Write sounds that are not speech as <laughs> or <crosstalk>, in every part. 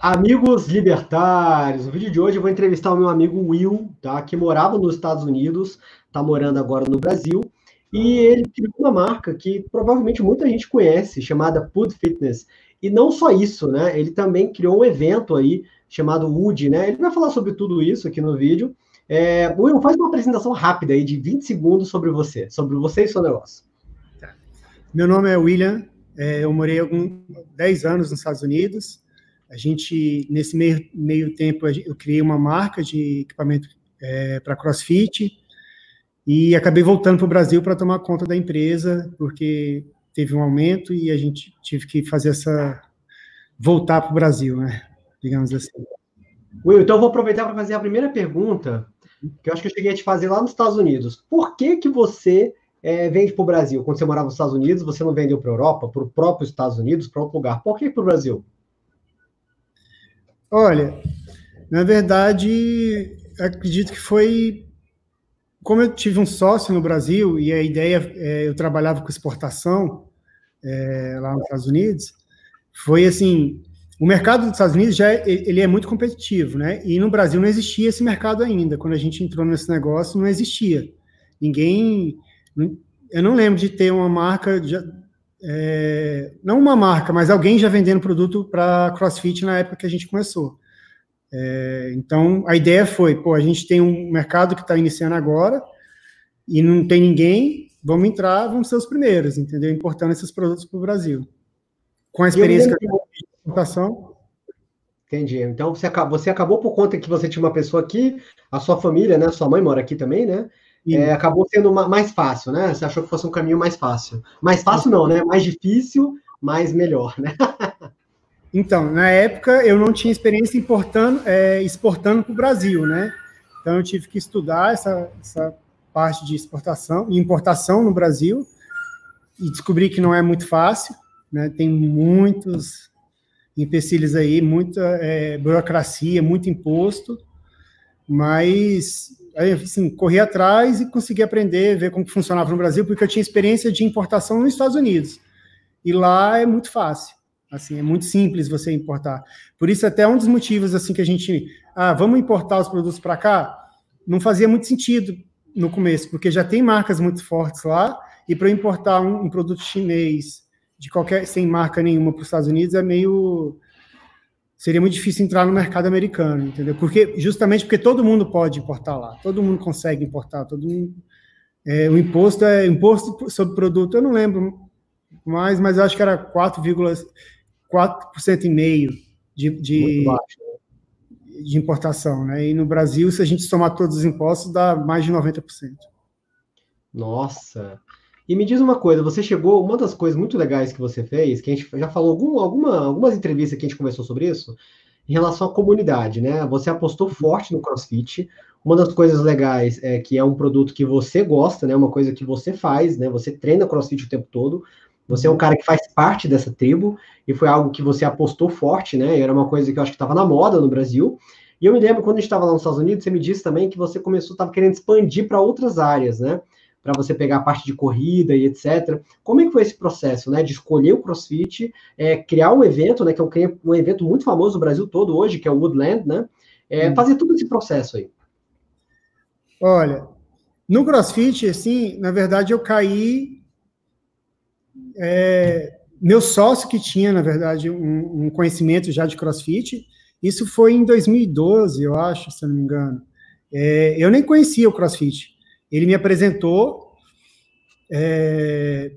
Amigos libertários, no vídeo de hoje eu vou entrevistar o meu amigo Will, tá? Que morava nos Estados Unidos, tá morando agora no Brasil, e ele criou uma marca que provavelmente muita gente conhece, chamada Food Fitness. E não só isso, né? Ele também criou um evento aí chamado Wood, né? Ele vai falar sobre tudo isso aqui no vídeo. É, Will, faz uma apresentação rápida aí de 20 segundos sobre você, sobre você e seu negócio. Tá. Meu nome é William, é, eu morei alguns 10 anos nos Estados Unidos, a gente, nesse meio, meio tempo, eu criei uma marca de equipamento é, para CrossFit e acabei voltando para o Brasil para tomar conta da empresa, porque teve um aumento e a gente tive que fazer essa. voltar para o Brasil, né? Digamos assim. Will, então eu vou aproveitar para fazer a primeira pergunta, que eu acho que eu cheguei a te fazer lá nos Estados Unidos. Por que, que você é, vende para o Brasil? Quando você morava nos Estados Unidos, você não vendeu para a Europa, para o próprio Estados Unidos, para outro lugar? Por que para o Brasil? Olha, na verdade, acredito que foi. Como eu tive um sócio no Brasil e a ideia, é, eu trabalhava com exportação é, lá nos Estados Unidos, foi assim: o mercado dos Estados Unidos já é, ele é muito competitivo, né? E no Brasil não existia esse mercado ainda. Quando a gente entrou nesse negócio, não existia. Ninguém. Eu não lembro de ter uma marca é, não uma marca, mas alguém já vendendo produto para CrossFit na época que a gente começou. É, então, a ideia foi, pô, a gente tem um mercado que está iniciando agora e não tem ninguém, vamos entrar, vamos ser os primeiros, entendeu? Importando esses produtos para o Brasil. Com a experiência que eu de importação. Entendi. Então, você acabou, você acabou por conta que você tinha uma pessoa aqui, a sua família, né? Sua mãe mora aqui também, né? É, acabou sendo uma, mais fácil, né? Você achou que fosse um caminho mais fácil. Mais fácil não, né? Mais difícil, mas melhor, né? <laughs> então, na época eu não tinha experiência importando, é, exportando para o Brasil, né? Então eu tive que estudar essa, essa parte de exportação e importação no Brasil e descobri que não é muito fácil, né? Tem muitos empecilhos aí, muita é, burocracia, muito imposto, mas assim, corri atrás e consegui aprender, ver como funcionava no Brasil, porque eu tinha experiência de importação nos Estados Unidos. E lá é muito fácil. Assim, é muito simples você importar. Por isso, até um dos motivos assim que a gente, ah, vamos importar os produtos para cá, não fazia muito sentido no começo, porque já tem marcas muito fortes lá, e para importar um, um, produto chinês de qualquer sem marca nenhuma para os Estados Unidos é meio seria muito difícil entrar no mercado americano, entendeu? Porque justamente porque todo mundo pode importar lá, todo mundo consegue importar, todo mundo. É, o imposto é imposto sobre produto, eu não lembro mais, mas acho que era 4,4% e meio de, de, né? de importação, né? E no Brasil, se a gente somar todos os impostos, dá mais de 90%. Nossa! E me diz uma coisa, você chegou, uma das coisas muito legais que você fez, que a gente já falou algum, alguma, algumas entrevistas que a gente conversou sobre isso, em relação à comunidade, né? Você apostou forte no CrossFit. Uma das coisas legais é que é um produto que você gosta, né? Uma coisa que você faz, né? Você treina CrossFit o tempo todo. Você é um cara que faz parte dessa tribo e foi algo que você apostou forte, né? E era uma coisa que eu acho que estava na moda no Brasil. E eu me lembro quando a gente estava lá nos Estados Unidos, você me disse também que você começou, estava querendo expandir para outras áreas, né? Para você pegar a parte de corrida e etc. Como é que foi esse processo, né, de escolher o CrossFit, é, criar um evento, né, que é um, um, evento muito famoso no Brasil todo hoje, que é o Woodland, né, é, hum. fazer todo esse processo aí? Olha, no CrossFit, assim, na verdade eu caí, é, meu sócio que tinha, na verdade, um, um conhecimento já de CrossFit, isso foi em 2012, eu acho, se não me engano. É, eu nem conhecia o CrossFit. Ele me apresentou. É,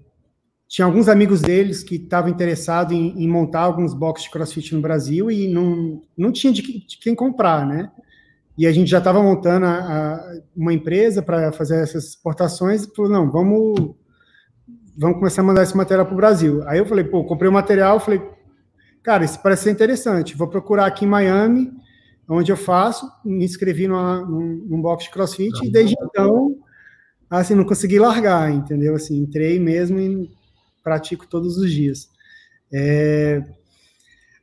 tinha alguns amigos deles que estavam interessados em, em, montar alguns boxes de crossfit no Brasil e não, não tinha de, de quem comprar, né? E a gente já estava montando a, a, uma empresa para fazer essas exportações e falou: não, vamos, vamos começar a mandar esse material para o Brasil. Aí eu falei: pô, comprei o material, falei, cara, isso parece ser interessante, vou procurar aqui em Miami, onde eu faço, me inscrevi numa, num, num box de crossfit e desde então assim, não consegui largar, entendeu? Assim, entrei mesmo e pratico todos os dias. É,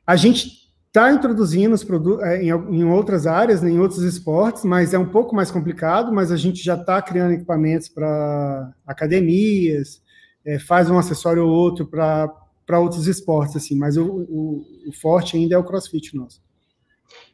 a gente está introduzindo os produtos é, em, em, outras áreas, né, em outros esportes, mas é um pouco mais complicado, mas a gente já está criando equipamentos para academias, é, faz um acessório ou outro para outros esportes, assim, mas o, o, o, forte ainda é o crossfit nosso.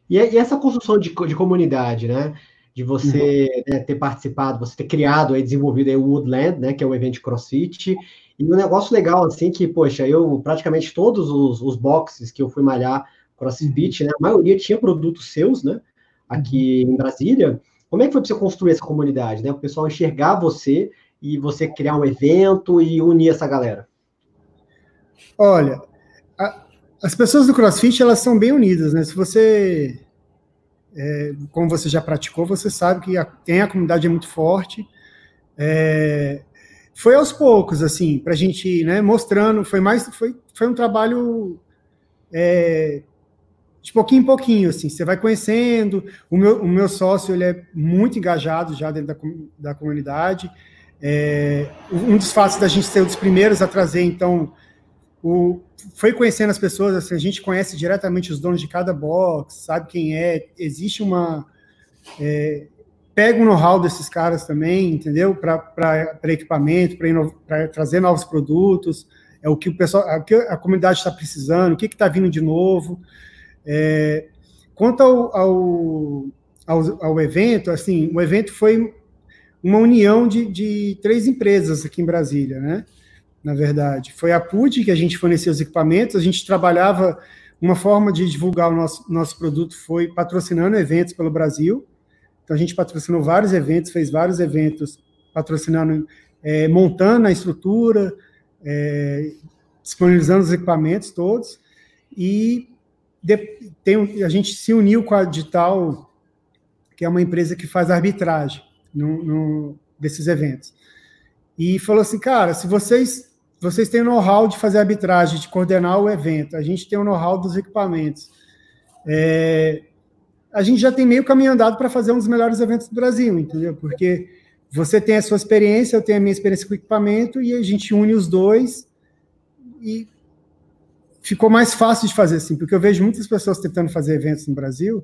E, e essa construção de, de, comunidade, né? De você uhum. né, ter participado, você ter criado e desenvolvido aí o Woodland, né? Que é o evento crossfit. E um negócio legal, assim, que, poxa, eu praticamente todos os, os boxes que eu fui malhar crossfit, né? A maioria tinha produtos seus, né? Aqui em Brasília. Como é que foi para você construir essa comunidade, né? O pessoal enxergar você e você criar um evento e unir essa galera? Olha, a, as pessoas do CrossFit elas são bem unidas, né? Se você, é, como você já praticou, você sabe que a, tem a comunidade é muito forte. É, foi aos poucos, assim, para a gente, né, mostrando. Foi mais, foi, foi um trabalho é, de pouquinho em pouquinho, assim. Você vai conhecendo. O meu, o meu sócio ele é muito engajado já dentro da, da comunidade. É, um dos fatos da gente ser um dos primeiros a trazer, então, o, foi conhecendo as pessoas, assim, a gente conhece diretamente os donos de cada box, sabe quem é, existe uma. É, pega o know-how desses caras também, entendeu? Para equipamento, para trazer novos produtos, é o que o pessoal, é o que a comunidade está precisando, o que está vindo de novo. É, quanto ao, ao, ao, ao evento, assim, o evento foi uma união de, de três empresas aqui em Brasília, né? Na verdade, foi a PUD que a gente forneceu os equipamentos, a gente trabalhava uma forma de divulgar o nosso, nosso produto foi patrocinando eventos pelo Brasil. Então a gente patrocinou vários eventos, fez vários eventos patrocinando, é, montando a estrutura, é, disponibilizando os equipamentos todos. E de, tem, a gente se uniu com a Digital, que é uma empresa que faz arbitragem no, no, desses eventos. E falou assim, cara, se vocês vocês têm o know-how de fazer arbitragem, de coordenar o evento, a gente tem o know-how dos equipamentos. É, a gente já tem meio caminho andado para fazer um dos melhores eventos do Brasil, entendeu? Porque você tem a sua experiência, eu tenho a minha experiência com equipamento, e a gente une os dois e ficou mais fácil de fazer assim, porque eu vejo muitas pessoas tentando fazer eventos no Brasil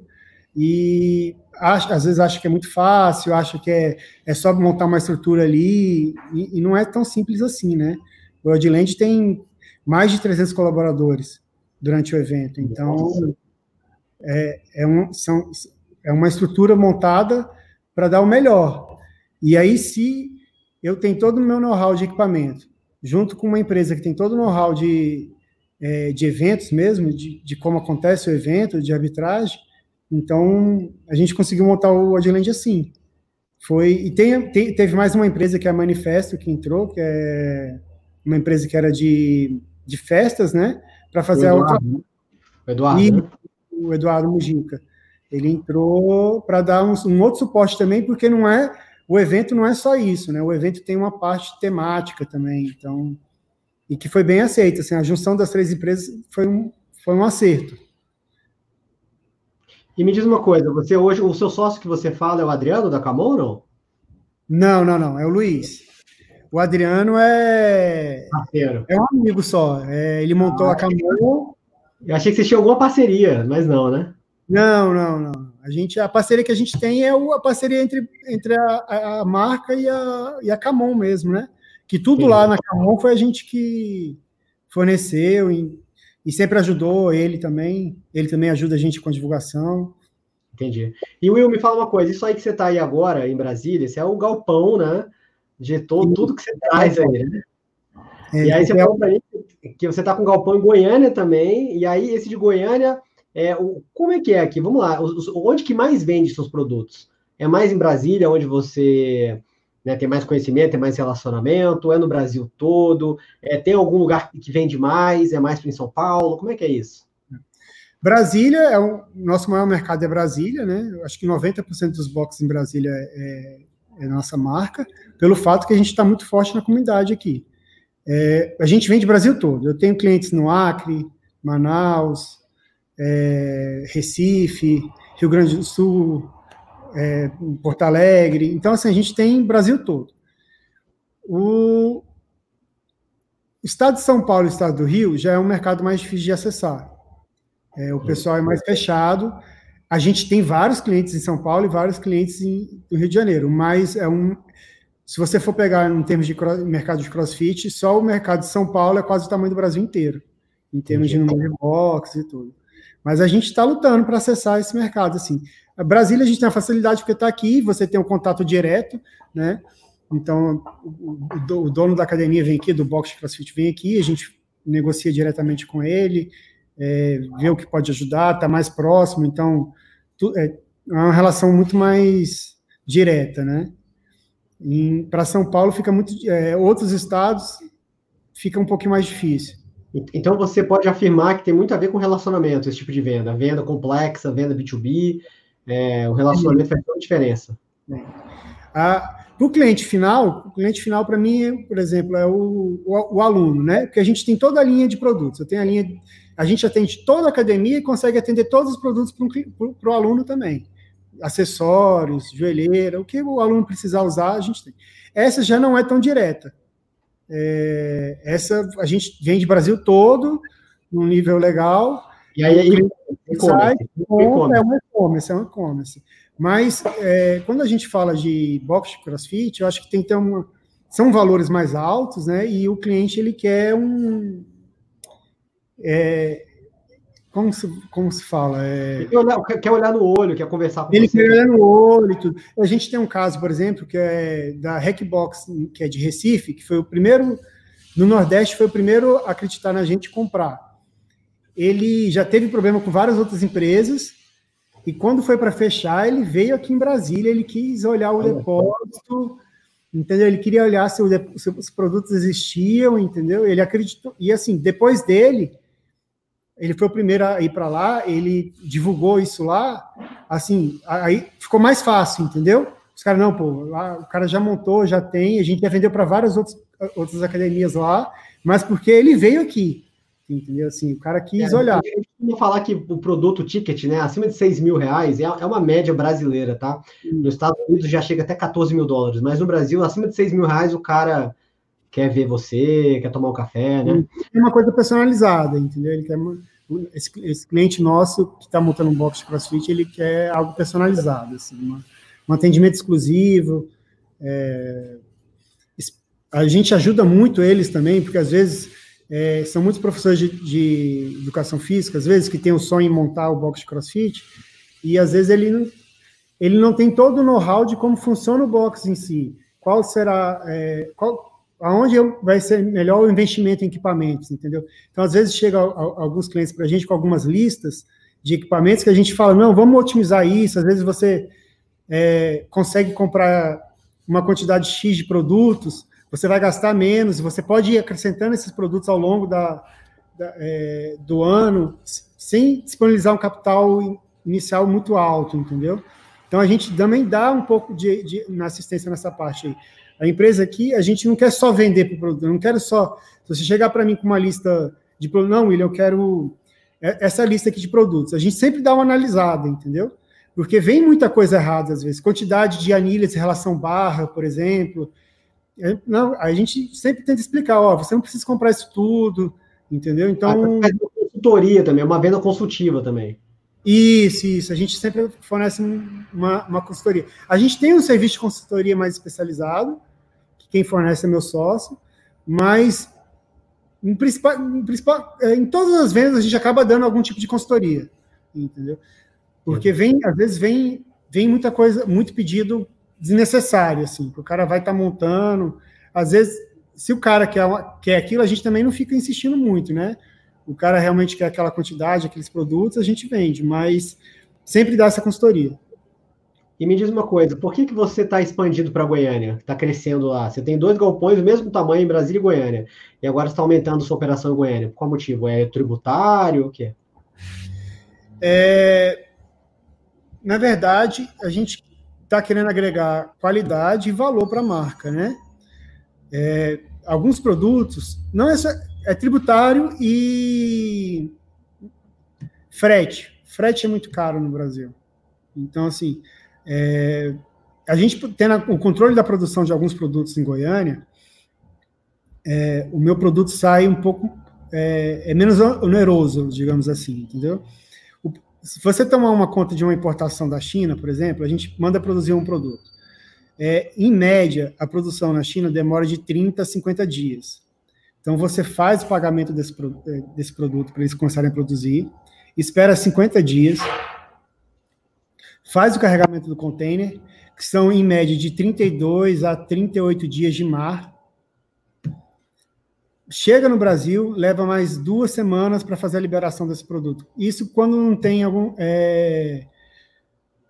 e acho, às vezes acha que é muito fácil, acha que é, é só montar uma estrutura ali, e, e não é tão simples assim, né? O Odland tem mais de 300 colaboradores durante o evento, então é, é, um, são, é uma estrutura montada para dar o melhor. E aí, se eu tenho todo o meu know-how de equipamento, junto com uma empresa que tem todo o know-how de, é, de eventos mesmo, de, de como acontece o evento, de arbitragem, então, a gente conseguiu montar o Odland assim. Foi, e tem, tem, teve mais uma empresa que é a Manifesto que entrou, que é uma empresa que era de, de festas, né? Para fazer Eduardo, a outra. Né? O Eduardo. E, né? O Eduardo Mujica. Ele entrou para dar um, um, outro suporte também, porque não é. O evento não é só isso, né? O evento tem uma parte temática também, então. E que foi bem aceita. Assim, a junção das três empresas foi um, foi um acerto. E me diz uma coisa, você hoje, o seu sócio que você fala é o Adriano da Camon ou não? Não, não, não, é o Luiz. O Adriano é. Parceiro. É um amigo só. É, ele montou ah, a Camon. Eu achei que vocês tinham alguma parceria, mas não, né? Não, não, não. A, gente, a parceria que a gente tem é a parceria entre, entre a, a marca e a, e a Camon mesmo, né? Que tudo Sim. lá na Camon foi a gente que forneceu, e sempre ajudou ele também. Ele também ajuda a gente com a divulgação. Entendi. E Will, me fala uma coisa: isso aí que você está aí agora em Brasília, esse é o galpão, né? Todo, tudo que você traz aí, né? É, e aí você é... falou para mim que você está com galpão em Goiânia também, e aí esse de Goiânia, é, o, como é que é aqui? Vamos lá, os, onde que mais vende seus produtos? É mais em Brasília, onde você né, tem mais conhecimento, tem mais relacionamento, é no Brasil todo, é, tem algum lugar que vende mais, é mais em São Paulo, como é que é isso? Brasília, é o nosso maior mercado é Brasília, né? Eu acho que 90% dos boxes em Brasília é, é, nossa marca, pelo fato que a gente está muito forte na comunidade aqui. É, a gente vende Brasil todo. Eu tenho clientes no Acre, Manaus, é, Recife, Rio Grande do Sul, é, Porto Alegre. Então, assim, a gente tem Brasil todo. O estado de São Paulo e o estado do Rio já é um mercado mais difícil de acessar. É, o pessoal é mais fechado. A gente tem vários clientes em São Paulo e vários clientes em, no Rio de Janeiro, mas é um, se você for pegar em termos de mercado de crossfit, só o mercado de São Paulo é quase o tamanho do Brasil inteiro, em termos de número de boxes e tudo. Mas a gente está lutando para acessar esse mercado. Assim, a Brasília a gente tem a facilidade porque está aqui, você tem um contato direto, né? Então o, o, dono da academia vem aqui, do box de CrossFit vem aqui, a gente negocia diretamente com ele, é, vê o que pode ajudar, está mais próximo. Então tu, é, é uma relação muito mais direta, né? Para São Paulo fica muito, é, outros estados fica um pouquinho mais difícil. Então você pode afirmar que tem muito a ver com relacionamento, esse tipo de venda, venda complexa, venda B2B, é, o relacionamento faz toda a diferença. Para o cliente final, o cliente final para mim, por exemplo, é o, o, o, aluno, né? Porque a gente tem toda a linha de produtos. Eu tenho a linha, a gente atende toda a academia e consegue atender todos os produtos para o aluno também. Acessórios, joelheira, o que o aluno precisar usar, a gente tem. Essa já não é tão direta. É, essa a gente vende Brasil todo, num nível legal. E aí, aí sai, compra, é um e-commerce, é um e-commerce. Mas é, quando a gente fala de box de crossfit, eu acho que tem que ter uma. São valores mais altos, né? E o cliente ele quer um. É, como se, como se fala? É... Quer, olhar, quer, olhar, no olho, quer conversar com Ele você. quer olhar no olho e tudo. A gente tem um caso, por exemplo, que é da Hackbox, que é de Recife, que foi o primeiro, no Nordeste, foi o primeiro a acreditar na gente comprar. Ele já teve problema com várias outras empresas, e quando foi para fechar, ele veio aqui em Brasília, ele quis olhar o depósito, entendeu? Ele queria olhar se, o, se os produtos existiam, entendeu? Ele acreditou. E assim, depois dele ele foi o primeiro a ir para lá, ele divulgou isso lá, assim, aí ficou mais fácil, entendeu? Os caras, não, pô, lá, o cara já montou, já tem, a gente já vendeu para várias outras, outras academias lá, mas porque ele veio aqui, entendeu? Assim, o cara quis é, olhar. Eu vou falar que o produto ticket, né, acima de 6 mil reais, é, é uma média brasileira, tá? Nos Estados Unidos já chega até 14 mil dólares, mas no Brasil, acima de 6 mil reais, o cara quer ver você, quer tomar um café, né? É uma coisa personalizada, entendeu? Ele quer esse, esse cliente nosso que está montando um box de CrossFit, ele quer algo personalizado, assim, uma, um atendimento exclusivo. É, a gente ajuda muito eles também, porque às vezes é, são muitos professores de, de, educação física, às vezes que tem o sonho em montar o box de CrossFit, e às vezes ele não, ele não tem todo o know-how de como funciona o box em si. Qual será, é, qual, aonde vai ser melhor o investimento em equipamentos, entendeu? Então, às vezes, chega alguns clientes para a gente com algumas listas de equipamentos que a gente fala, não, vamos otimizar isso, às vezes você é, consegue comprar uma quantidade X de produtos, você vai gastar menos, você pode ir acrescentando esses produtos ao longo da, da é, do ano, sem disponibilizar um capital inicial muito alto, entendeu? Então, a gente também dá um pouco de, de na assistência nessa parte aí. A empresa aqui, a gente não quer só vender para o produto, não quero só. Se você chegar para mim com uma lista de produtos, não, William, eu quero essa lista aqui de produtos. A gente sempre dá uma analisada, entendeu? Porque vem muita coisa errada às vezes. Quantidade de anilhas em relação barra, por exemplo. É, não, a gente sempre tenta explicar, ó, você não precisa comprar isso tudo, entendeu? Então. É uma consultoria também, uma venda consultiva também. Isso, isso. A gente sempre fornece uma, uma consultoria. A gente tem um serviço de consultoria mais especializado, que quem fornece é meu sócio, mas em, principal, em, principal, é, em todas as vendas a gente acaba dando algum tipo de consultoria, entendeu? Porque vem, às vezes vem, vem muita coisa, muito pedido desnecessário, assim, que o cara vai estar tá montando. Às vezes, se o cara quer, quer aquilo, a gente também não fica insistindo muito, né? o cara realmente quer aquela quantidade, aqueles produtos, a gente vende, mas sempre dá essa consultoria. E me diz uma coisa, por que, que você está expandindo para Goiânia? Está crescendo lá? Você tem dois galpões do mesmo tamanho em Brasília e Goiânia, e agora está aumentando sua operação em Goiânia. Qual motivo? É tributário? O quê? É, na verdade, a gente está querendo agregar qualidade e valor para a marca, né? É, alguns produtos, não é só, é tributário e frete. Frete é muito caro no Brasil. Então, assim, é, a gente tendo o controle da produção de alguns produtos em Goiânia, é, o meu produto sai um pouco é, é, menos oneroso, digamos assim, entendeu? Se você tomar uma conta de uma importação da China, por exemplo, a gente manda produzir um produto. é, em média, a produção na China demora de 30 a 50 dias. Então, você faz o pagamento desse, é, desse produto para eles começarem a produzir, espera 50 dias, faz o carregamento do container, que são em média de 32 a 38 dias de mar. Chega no Brasil, leva mais duas semanas para fazer a liberação desse produto. Isso quando não tem algum. É...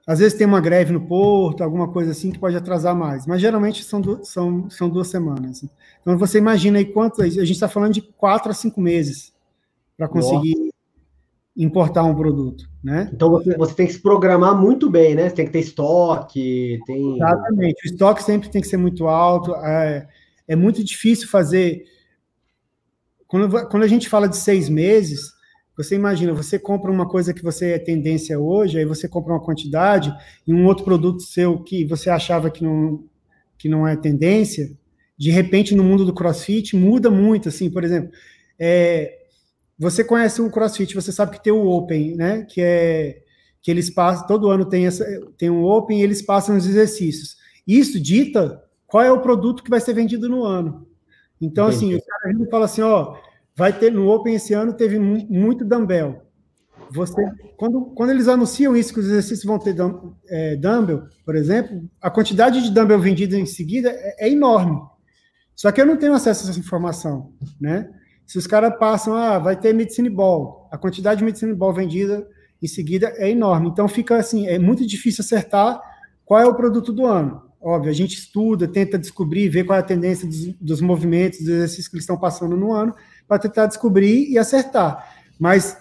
Às vezes tem uma greve no porto, alguma coisa assim que pode atrasar mais, mas geralmente são, du são, são duas semanas. Então você imagina aí quanto. A gente está falando de quatro a cinco meses para conseguir Nossa importar um produto, né? Então você, você tem que se programar muito bem, né? Você tem que ter estoque, tem... Exatamente, o estoque sempre tem que ser muito alto, é, é muito difícil fazer... Quando, quando a gente fala de seis meses, você imagina, você compra uma coisa que você é tendência hoje, aí você compra uma quantidade, e um outro produto seu que você achava que não, que não é tendência, de repente no mundo do crossfit muda muito, assim, por exemplo, é, você conhece o CrossFit, você sabe que tem o Open, né? Que é que eles passam, todo ano tem essa, tem um Open e eles passam os exercícios. Isso dita qual é o produto que vai ser vendido no ano. Então, Entendi. assim, o cara fala assim, ó, vai ter no Open esse ano teve muito dumbbell. Você, quando, quando eles anunciam isso, que os exercícios vão ter é, dumbbell, por exemplo, a quantidade de dumbbell vendido em seguida é, é enorme. Só que eu não tenho acesso a essa informação, né? Se os caras passam, ah, vai ter medicine ball, a quantidade de medicine ball vendida em seguida é enorme. Então fica assim, é muito difícil acertar qual é o produto do ano. Óbvio, a gente estuda, tenta descobrir, ver qual é a tendência dos, dos movimentos, dos exercícios que eles estão passando no ano, para tentar descobrir e acertar. Mas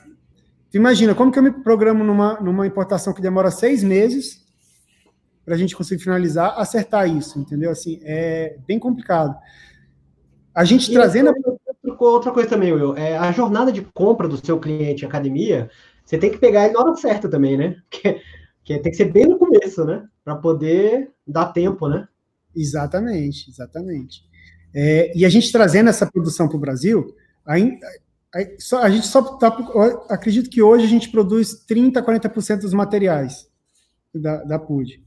imagina, como que eu me programo numa, numa importação que demora seis meses para a gente conseguir finalizar, acertar isso, entendeu? Assim, é bem complicado. A gente e trazendo. A outra coisa também, Will, é a jornada de compra do seu cliente academia, você tem que pegar ele na hora certa também, né? <laughs> Porque, que tem que ser bem no começo, né? Para poder dar tempo, né? Exatamente, exatamente. É, e a gente trazendo essa produção para o Brasil, a, a, a, gente só tá, acredito que hoje a gente produz 30, 40% dos materiais da, da PUD.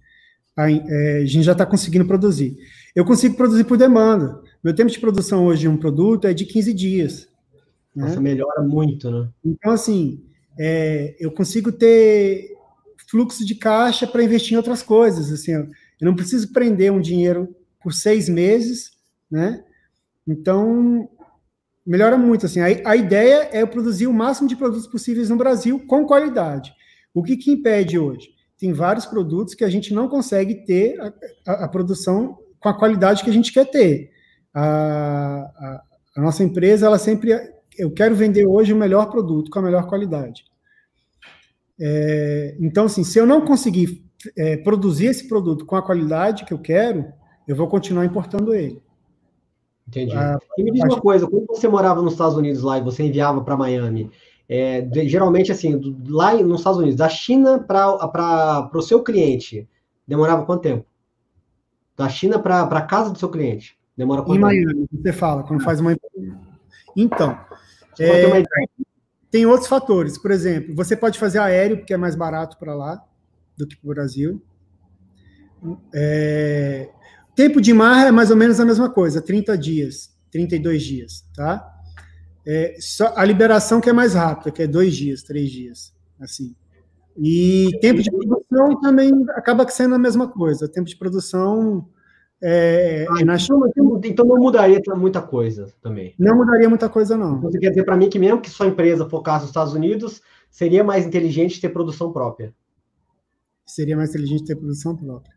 A, é, a gente já está conseguindo produzir. Eu consigo produzir por demanda. Meu tempo de produção hoje de um produto é de 15 dias. Né? Nossa, melhora muito, né? Então, assim, é, eu consigo ter fluxo de caixa para investir em outras coisas. Assim, eu não preciso prender um dinheiro por seis meses, né? Então, melhora muito. Assim, a, a ideia é produzir o máximo de produtos possíveis no Brasil com qualidade. O que, que impede hoje? Tem vários produtos que a gente não consegue ter a, a, a produção com a qualidade que a gente quer ter a, a, nossa empresa, ela sempre, eu quero vender hoje o melhor produto com a melhor qualidade. É, então, assim, se eu não conseguir é, produzir esse produto com a qualidade que eu quero, eu vou continuar importando ele. Entendi. Ah, e me diz uma coisa, quando você morava nos Estados Unidos lá e você enviava para Miami, é, de, geralmente assim, do, lá nos Estados Unidos, da China para o seu cliente, demorava quanto tempo? Da China para a casa do seu cliente? Demora quanto Em Miami, você fala, quando faz uma. Então, é, tem outros fatores. Por exemplo, você pode fazer aéreo, porque é mais barato para lá do que para o Brasil. É, tempo de mar é mais ou menos a mesma coisa, 30 dias, 32 dias, tá? É, só a liberação que é mais rápida, que é dois dias, três dias, assim. E tempo de produção também acaba sendo a mesma coisa. Tempo de produção é, ah, na China, então, então não mudaria muita coisa também. Não mudaria muita coisa, não. Então, você quer dizer para mim que mesmo que sua empresa focasse nos Estados Unidos, seria mais inteligente ter produção própria? Seria mais inteligente ter produção própria.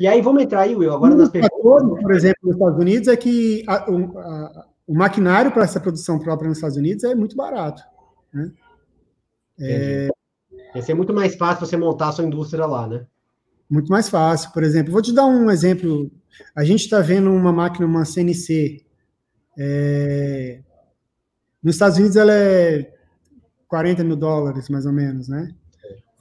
E aí, vamos entrar aí, Will, agora um nas perguntas. Por exemplo, nos Estados Unidos, é que a, o, a, o, maquinário para essa produção própria nos Estados Unidos é muito barato. Né? É... Ia ser muito mais fácil você montar a sua indústria lá, né? muito mais fácil. Por exemplo, vou te dar um exemplo. A gente está vendo uma máquina, uma CNC. É... Nos Estados Unidos ela é 40 mil dólares, mais ou menos, né?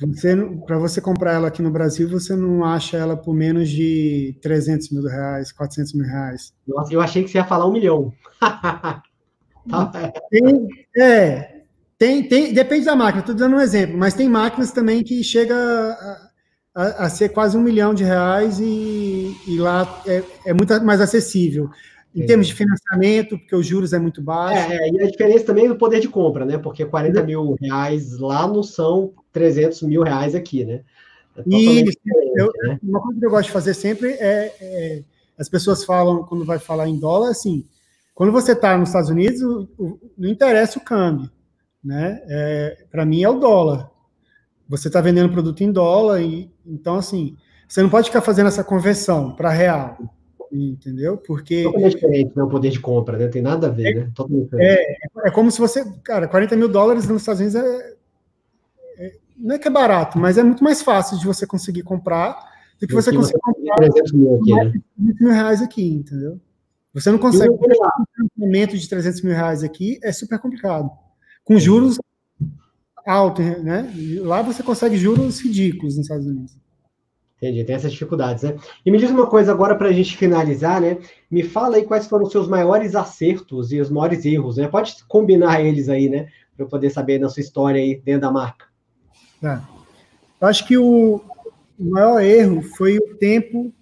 Você, para você comprar ela aqui no Brasil, você não acha ela por menos de 300 mil reais, 400 mil reais. Nossa, eu achei que você ia falar um milhão. <laughs> tem, é, tem, tem, depende da máquina, estou dando um exemplo, mas tem máquinas também que chega a, a, a, ser quase um milhão de reais e, e lá é, é, muito mais acessível. Em termos de financiamento, porque os juros é muito baixo. É, e a diferença também é do poder de compra, né? Porque 40 mil reais lá não são 300 mil reais aqui, né? É e eu, né? uma coisa que eu gosto de fazer sempre é, é, as pessoas falam quando vai falar em dólar assim, quando você está nos Estados Unidos, o, o, não interessa o câmbio, né? É, Para mim é o dólar. Você está vendendo produto em dólar e então assim, você não pode ficar fazendo essa conversão para real entendeu? Porque. Totalmente diferente, né? O poder de compra, né? Tem nada a ver, é, né? É, é como se você. Cara, 40 mil dólares nos Estados Unidos é, é, Não é que é barato, mas é muito mais fácil de você conseguir comprar do que você conseguir comprar 300 mil, aqui, né? mil reais aqui, entendeu? Você não consegue um financiamento de 300 mil reais aqui, é super complicado. Com juros altos, né? Lá você consegue juros ridículos nos Estados Unidos. Entendi, tem essas dificuldades, né? E me diz uma coisa agora para a gente finalizar, né? Me fala aí quais foram os seus maiores acertos e os maiores erros, né? Pode combinar eles aí, né? Para eu poder saber na sua história aí dentro da marca. É. Eu acho que o maior erro foi o tempo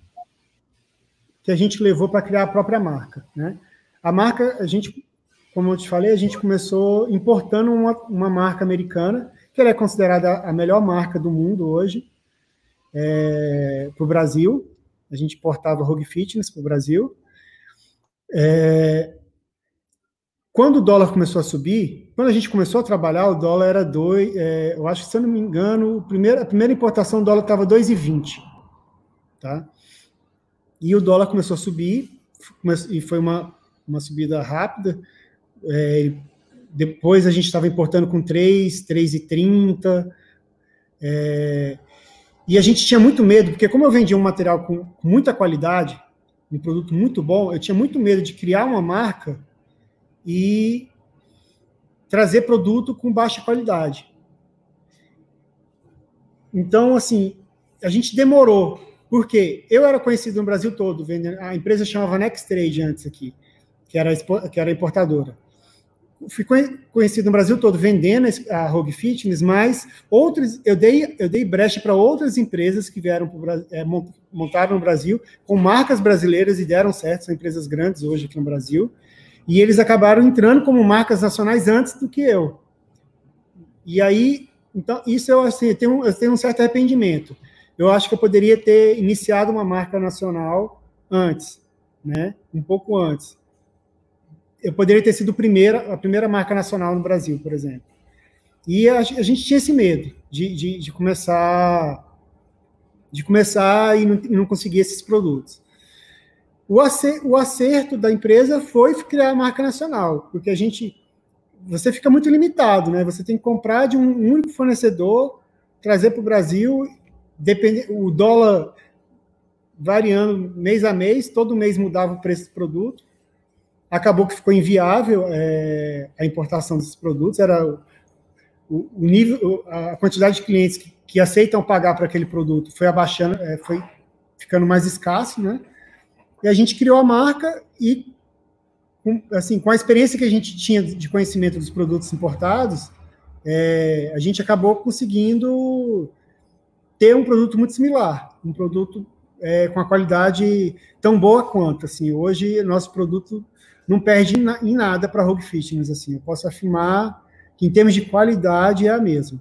que a gente levou para criar a própria marca, né? A marca, a gente, como eu te falei, a gente começou importando uma, uma marca americana, que ela é considerada a melhor marca do mundo hoje, é, para o Brasil. A gente importava Rogue Fitness para o Brasil. É, quando o dólar começou a subir, quando a gente começou a trabalhar, o dólar era 2, é, eu acho que, se eu não me engano, primeiro, a primeira importação do dólar estava 2,20. Tá? E o dólar começou a subir, e foi uma, uma subida rápida. É, depois a gente estava importando com 3, 3,30. É, e a gente tinha muito medo, porque como eu vendia um material com, muita qualidade, um produto muito bom, eu tinha muito medo de criar uma marca e trazer produto com baixa qualidade. Então, assim, a gente demorou, porque eu era conhecido no Brasil todo, vendendo, a empresa chamava Next Trade antes aqui, que era, que era importadora fui conhecido no Brasil todo vendendo a Rogue Fitness, mas outros eu dei eu dei brecha para outras empresas que vieram para é, montaram no Brasil com marcas brasileiras e deram certo, são empresas grandes hoje aqui no Brasil, e eles acabaram entrando como marcas nacionais antes do que eu. E aí, então isso eu assim, eu tenho, eu tenho um certo arrependimento. Eu acho que eu poderia ter iniciado uma marca nacional antes, né? Um pouco antes eu poderia ter sido primeira, a primeira marca nacional no Brasil, por exemplo. E a, a gente tinha esse medo de, de, de, começar de começar e não, não conseguir esses produtos. O acerto, o acerto da empresa foi criar a marca nacional, porque a gente você fica muito limitado, né? Você tem que comprar de um único fornecedor, trazer para o Brasil, depende, o dólar variando mês a mês, todo mês mudava o preço do produto acabou que ficou inviável é, a importação desses produtos, era o, o, nível, a quantidade de clientes que, que aceitam pagar para aquele produto foi abaixando, é, foi ficando mais escasso, né? E a gente criou a marca e, com, assim, com a experiência que a gente tinha de conhecimento dos produtos importados, é, a gente acabou conseguindo ter um produto muito similar, um produto é, com a qualidade tão boa quanto. Assim, hoje nosso produto não perde em nada para Rogue Fitness, assim. Eu posso afirmar que em termos de qualidade é a mesma.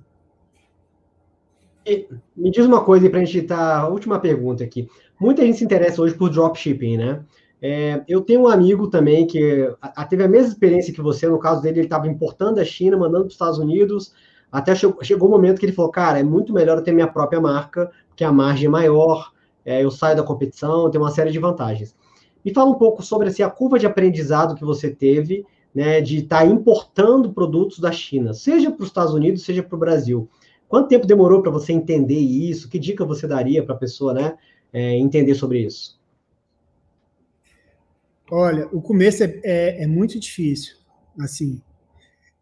Me diz uma coisa para a gente estar. Tá, última pergunta aqui. Muita gente se interessa hoje por dropshipping, né? É, eu tenho um amigo também que a, teve a mesma experiência que você. No caso dele, ele estava importando da China, mandando para os Estados Unidos. Até chegou, chegou o momento que ele falou: Cara, é muito melhor eu ter minha própria marca, porque a margem é maior, é, eu saio da competição, tem uma série de vantagens. Me fala um pouco sobre assim, a curva de aprendizado que você teve, né, de estar tá importando produtos da China, seja para os Estados Unidos, seja para o Brasil. Quanto tempo demorou para você entender isso? Que dica você daria para a pessoa, né, é, entender sobre isso? Olha, o começo é, é, é muito difícil, assim,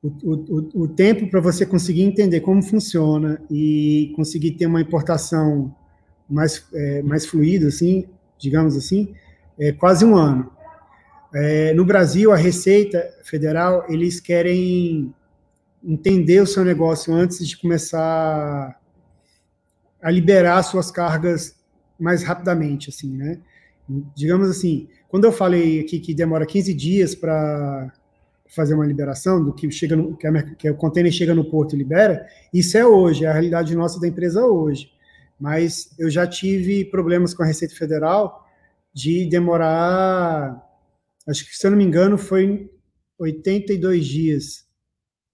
o, o, o tempo para você conseguir entender como funciona e conseguir ter uma importação mais, é, mais fluida, assim, digamos assim, é, quase um ano. É, no Brasil, a Receita Federal, eles querem entender o seu negócio antes de começar a liberar suas cargas mais rapidamente, assim, né? Digamos assim, quando eu falei aqui que demora 15 dias para fazer uma liberação, do que chega no, que, a, que o container chega no porto e libera, isso é hoje, é a realidade nossa da empresa hoje. Mas eu já tive problemas com a Receita Federal de demorar, acho que se eu não me engano, foi 82 dias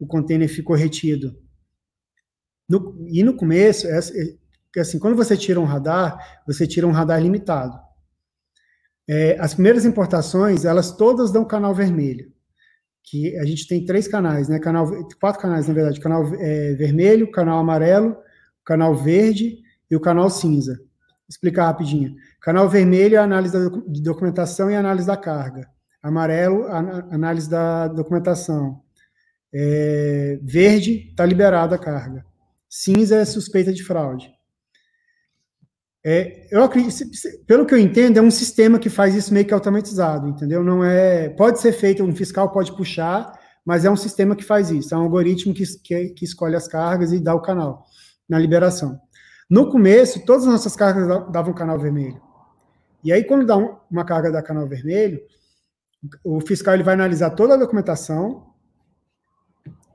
o container ficou retido. No, e no começo, é, é, assim, quando você tira um radar, você tira um radar limitado. É, as primeiras importações, elas todas dão canal vermelho que a gente tem três canais, né? Canal, quatro canais, na verdade: canal é, vermelho, canal amarelo, canal verde e o canal cinza. Explicar rapidinho. Canal vermelho é a análise de documentação e análise da carga. Amarelo, análise da documentação. É, verde, está liberada a carga. Cinza é suspeita de fraude. É, eu acredito, pelo que eu entendo, é um sistema que faz isso meio que automatizado, entendeu? Não é, pode ser feito, um fiscal pode puxar, mas é um sistema que faz isso, é um algoritmo que, que, que escolhe as cargas e dá o canal na liberação. No começo, todas as nossas cargas davam canal vermelho. E aí, quando dá um, uma carga da canal vermelho, o fiscal ele vai analisar toda a documentação,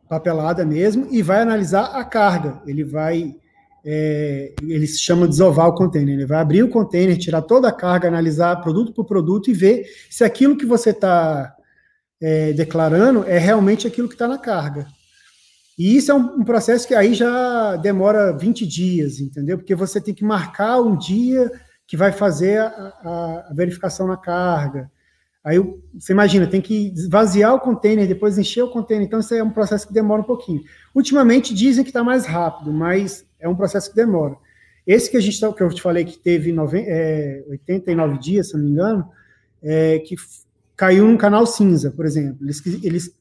papelada mesmo, e vai analisar a carga. Ele vai é, ele se chama desovar o container. Ele vai abrir o container, tirar toda a carga, analisar produto por produto e ver se aquilo que você está é, declarando é realmente aquilo que está na carga. E isso é um, um, processo que aí já demora 20 dias, entendeu? Porque você tem que marcar um dia que vai fazer a, a, verificação na carga. Aí você imagina, tem que esvaziar o container, depois encher o container. Então, isso é um processo que demora um pouquinho. Ultimamente dizem que está mais rápido, mas é um processo que demora. Esse que a gente tá, que eu te falei que teve nove, é, 89 dias, se não me engano, é, que caiu num canal cinza, por exemplo. Eles, eles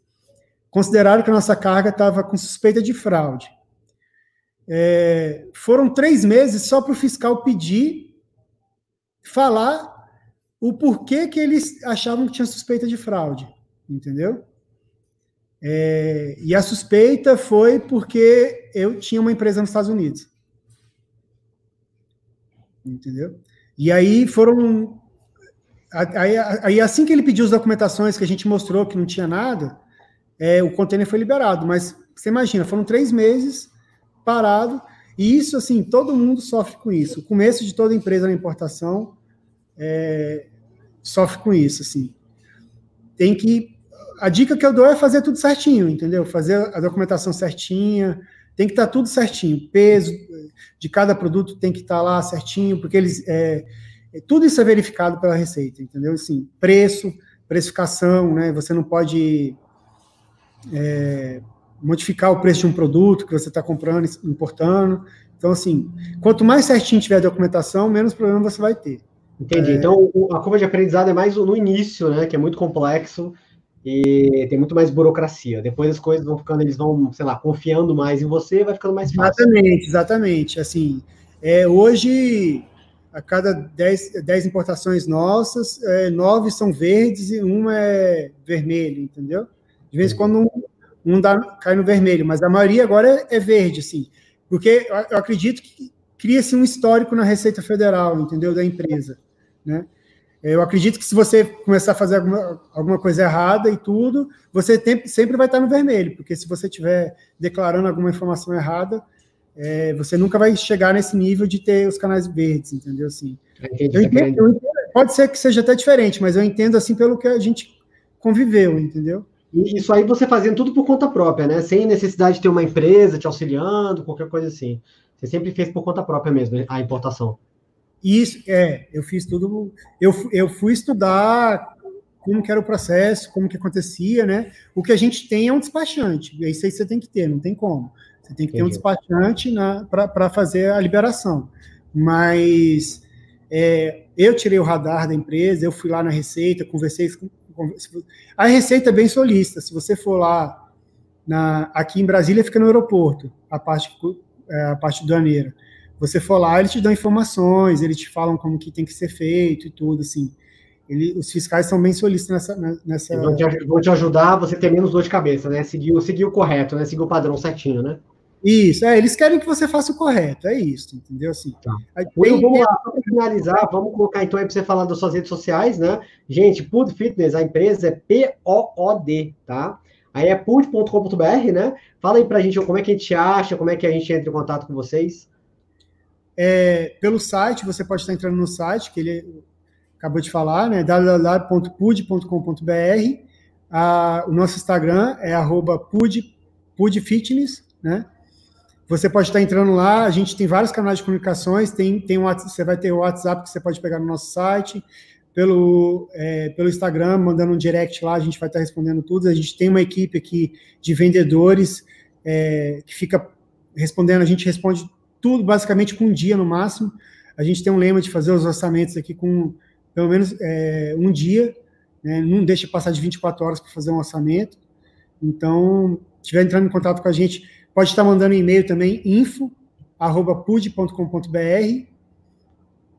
consideraram que a nossa carga estava com suspeita de fraude. É, foram três meses só para o fiscal pedir, falar o porquê que eles achavam que tinha suspeita de fraude, entendeu? É, e a suspeita foi porque eu tinha uma empresa nos Estados Unidos. Entendeu? E aí foram. Aí, aí, assim que ele pediu as documentações que a gente mostrou que não tinha nada, é, o container foi liberado. Mas você imagina, foram três meses parado. E isso, assim, todo mundo sofre com isso. O começo de toda empresa na importação é, sofre com isso, assim. Tem que a dica que eu dou é fazer tudo certinho, entendeu? Fazer a documentação certinha, tem que estar tá tudo certinho. Peso de cada produto tem que estar tá lá certinho, porque eles é, é, tudo isso é verificado pela Receita, entendeu? Assim, preço, precificação, né? Você não pode é, modificar o preço de um produto que você está comprando, importando. Então, assim, quanto mais certinho tiver a documentação, menos problema você vai ter. Entendi. É... Então, a curva de aprendizado é mais no início, né? Que é muito complexo e tem muito mais burocracia. Depois as coisas vão ficando, eles vão, sei lá, confiando mais em você, vai ficando mais fácil. Exatamente, exatamente. Assim, é, hoje, a cada 10, 10 importações nossas, é, nove são verdes e uma é vermelho, entendeu? De vez em quando um, um dá, cai no vermelho, mas a maioria agora é, é verde, assim. Porque eu acredito que cria-se um histórico na Receita Federal, entendeu? Da empresa, né? Eu acredito que se você começar a fazer alguma, alguma coisa errada e tudo, você tem, sempre vai estar no vermelho, porque se você estiver declarando alguma informação errada, é, você nunca vai chegar nesse nível de ter os canais verdes, entendeu? Assim, eu entendo, eu entendo, pode ser que seja até diferente, mas eu entendo assim pelo que a gente conviveu, entendeu? E isso aí você fazendo tudo por conta própria, né? Sem necessidade de ter uma empresa te auxiliando, qualquer coisa assim. Você sempre fez por conta própria mesmo, a importação. Isso, é, eu fiz tudo. Eu, eu fui estudar como que era o processo, como que acontecia, né? O que a gente tem é um despachante, é isso aí você tem que ter, não tem como. Você tem que ter um despachante para fazer a liberação. Mas é, eu tirei o radar da empresa, eu fui lá na Receita, conversei com. A Receita é bem solista. Se você for lá, na, aqui em Brasília, fica no aeroporto, a parte, é, a parte doaneira. Você for lá, eles te dão informações, eles te falam como que tem que ser feito e tudo, assim. Ele, os fiscais são bem solistas nessa. nessa... Vão te, ajudar você ter menos dor de cabeça, né? Seguir, seguir o correto, né? Seguir o padrão certinho, né? Isso, é, eles querem que você faça o correto, é isso, entendeu? Assim, tá. Will, vamos lá, para finalizar, vamos colocar então aí para você falar das suas redes sociais, né? Gente, Pud Fitness, a empresa é P-O-O-D, tá? Aí é pud.com.br, né? Fala aí para a gente como é que a gente acha, como é que a gente entra em contato com vocês. É, pelo site, você pode estar entrando no site, que ele acabou de falar, né? www.pud.com.br. o nosso Instagram é arroba pudfitness, né? Você pode estar entrando lá, a gente tem vários canais de comunicações, tem, tem um, você vai ter o WhatsApp que você pode pegar no nosso site, pelo, é, pelo Instagram, mandando um direct lá, a gente vai estar respondendo tudo. A gente tem uma equipe aqui de vendedores é, que fica respondendo, a gente responde tudo basicamente com um dia no máximo. A gente tem um lema de fazer os orçamentos aqui com pelo menos é, um dia, né? não deixa passar de 24 horas para fazer um orçamento. Então, se estiver entrando em contato com a gente, Pode estar mandando um e-mail também, info.pud.com.br.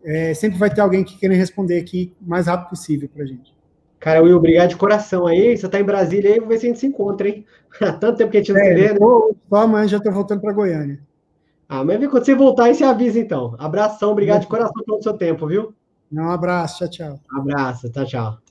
É, sempre vai ter alguém que queira responder aqui o mais rápido possível para a gente. Cara, Will, obrigado de coração aí. Você está em Brasília aí, vamos ver se a gente se encontra, hein? <laughs> Tanto tempo que a gente não é, se vê, né? Só amanhã já estou voltando para Goiânia. Ah, mas quando você voltar aí, você avisa então. Abração, obrigado de coração pelo seu tempo, viu? Um abraço, tchau, tchau. Um abraço, tchau, tchau.